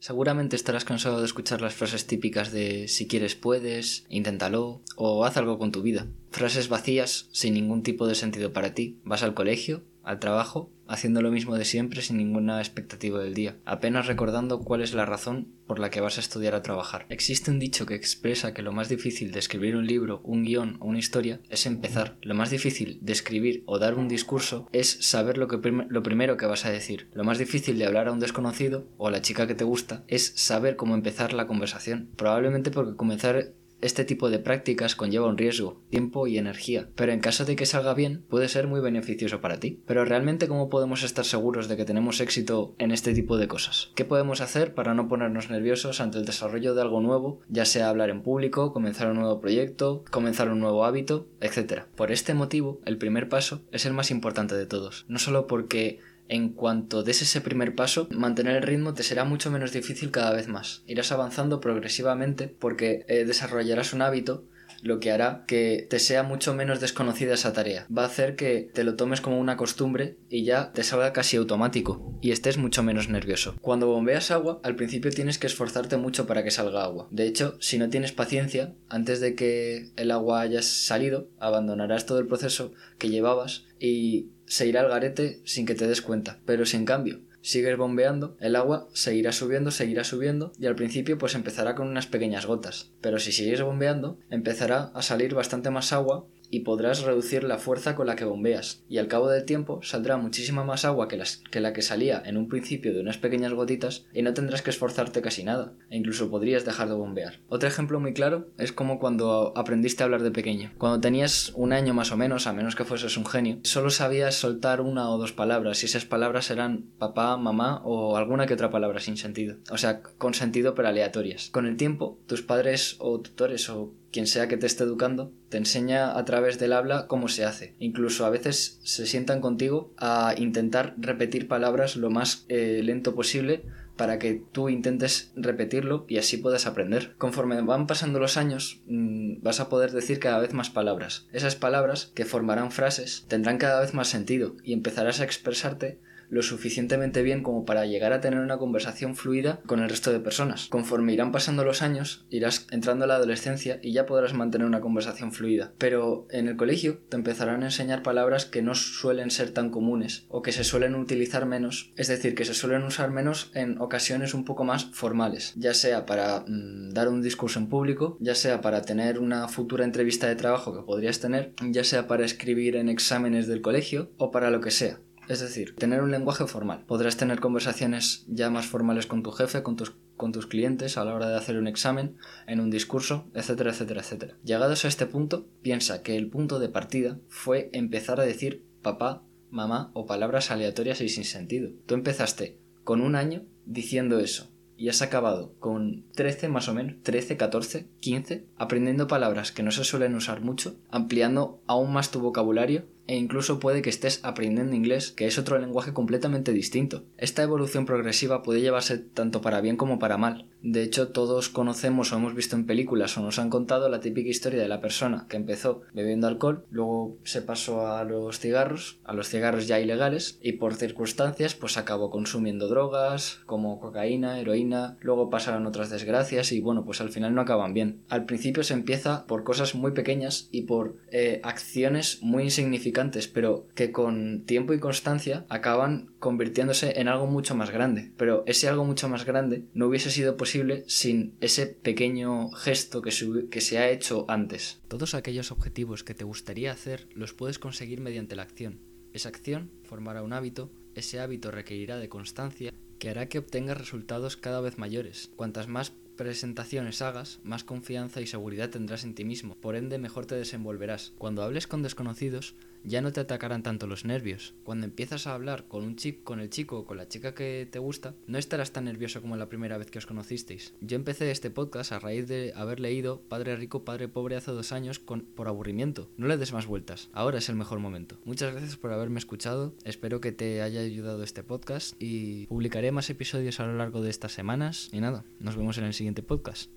Seguramente estarás cansado de escuchar las frases típicas de si quieres puedes, inténtalo o haz algo con tu vida. Frases vacías sin ningún tipo de sentido para ti. Vas al colegio, al trabajo, haciendo lo mismo de siempre sin ninguna expectativa del día, apenas recordando cuál es la razón por la que vas a estudiar o trabajar. Existe un dicho que expresa que lo más difícil de escribir un libro, un guion o una historia es empezar. Lo más difícil de escribir o dar un discurso es saber lo, que lo primero que vas a decir. Lo más difícil de hablar a un desconocido o a la chica que te gusta es saber cómo empezar la conversación. Probablemente porque comenzar este tipo de prácticas conlleva un riesgo, tiempo y energía, pero en caso de que salga bien, puede ser muy beneficioso para ti. Pero realmente, ¿cómo podemos estar seguros de que tenemos éxito en este tipo de cosas? ¿Qué podemos hacer para no ponernos nerviosos ante el desarrollo de algo nuevo, ya sea hablar en público, comenzar un nuevo proyecto, comenzar un nuevo hábito, etc.? Por este motivo, el primer paso es el más importante de todos, no solo porque en cuanto des ese primer paso, mantener el ritmo te será mucho menos difícil cada vez más. Irás avanzando progresivamente porque eh, desarrollarás un hábito lo que hará que te sea mucho menos desconocida esa tarea. Va a hacer que te lo tomes como una costumbre y ya te salga casi automático y estés mucho menos nervioso. Cuando bombeas agua, al principio tienes que esforzarte mucho para que salga agua. De hecho, si no tienes paciencia, antes de que el agua haya salido, abandonarás todo el proceso que llevabas y se irá al garete sin que te des cuenta. Pero si en cambio sigues bombeando, el agua seguirá subiendo, seguirá subiendo y al principio pues empezará con unas pequeñas gotas. Pero si sigues bombeando, empezará a salir bastante más agua y podrás reducir la fuerza con la que bombeas, y al cabo del tiempo saldrá muchísima más agua que, la que salía en un principio de unas pequeñas gotitas y no tendrás que esforzarte casi nada, e incluso podrías dejar de bombear. Otro ejemplo muy claro es como cuando aprendiste a hablar de pequeño. Cuando tenías un año más o menos, a menos que fueses un genio, solo sabías soltar una o dos palabras, y esas palabras eran papá, mamá o alguna que otra palabra sin sentido. O sea, con sentido pero aleatorias. Con el tiempo, tus padres o tutores o quien sea que te esté educando, te enseña a través del habla cómo se hace. Incluso a veces se sientan contigo a intentar repetir palabras lo más eh, lento posible para que tú intentes repetirlo y así puedas aprender. Conforme van pasando los años, mm, vas a poder decir cada vez más palabras. Esas palabras, que formarán frases, tendrán cada vez más sentido y empezarás a expresarte lo suficientemente bien como para llegar a tener una conversación fluida con el resto de personas. Conforme irán pasando los años, irás entrando a la adolescencia y ya podrás mantener una conversación fluida. Pero en el colegio te empezarán a enseñar palabras que no suelen ser tan comunes o que se suelen utilizar menos, es decir, que se suelen usar menos en ocasiones un poco más formales, ya sea para mm, dar un discurso en público, ya sea para tener una futura entrevista de trabajo que podrías tener, ya sea para escribir en exámenes del colegio o para lo que sea. Es decir, tener un lenguaje formal. Podrás tener conversaciones ya más formales con tu jefe, con tus, con tus clientes a la hora de hacer un examen, en un discurso, etcétera, etcétera, etcétera. Llegados a este punto, piensa que el punto de partida fue empezar a decir papá, mamá o palabras aleatorias y sin sentido. Tú empezaste con un año diciendo eso y has acabado con 13 más o menos, 13, 14, 15, aprendiendo palabras que no se suelen usar mucho, ampliando aún más tu vocabulario e incluso puede que estés aprendiendo inglés, que es otro lenguaje completamente distinto. Esta evolución progresiva puede llevarse tanto para bien como para mal. De hecho, todos conocemos o hemos visto en películas o nos han contado la típica historia de la persona que empezó bebiendo alcohol, luego se pasó a los cigarros, a los cigarros ya ilegales, y por circunstancias pues acabó consumiendo drogas como cocaína, heroína, luego pasaron otras desgracias y bueno, pues al final no acaban bien. Al principio se empieza por cosas muy pequeñas y por eh, acciones muy insignificantes pero que con tiempo y constancia acaban convirtiéndose en algo mucho más grande. Pero ese algo mucho más grande no hubiese sido posible sin ese pequeño gesto que se, que se ha hecho antes. Todos aquellos objetivos que te gustaría hacer los puedes conseguir mediante la acción. Esa acción formará un hábito, ese hábito requerirá de constancia que hará que obtengas resultados cada vez mayores. Cuantas más presentaciones hagas, más confianza y seguridad tendrás en ti mismo, por ende mejor te desenvolverás. Cuando hables con desconocidos, ya no te atacarán tanto los nervios. Cuando empiezas a hablar con un chico, con el chico o con la chica que te gusta, no estarás tan nervioso como la primera vez que os conocisteis. Yo empecé este podcast a raíz de haber leído Padre Rico, Padre Pobre hace dos años con, por aburrimiento. No le des más vueltas. Ahora es el mejor momento. Muchas gracias por haberme escuchado. Espero que te haya ayudado este podcast y publicaré más episodios a lo largo de estas semanas. Y nada, nos vemos en el siguiente podcast.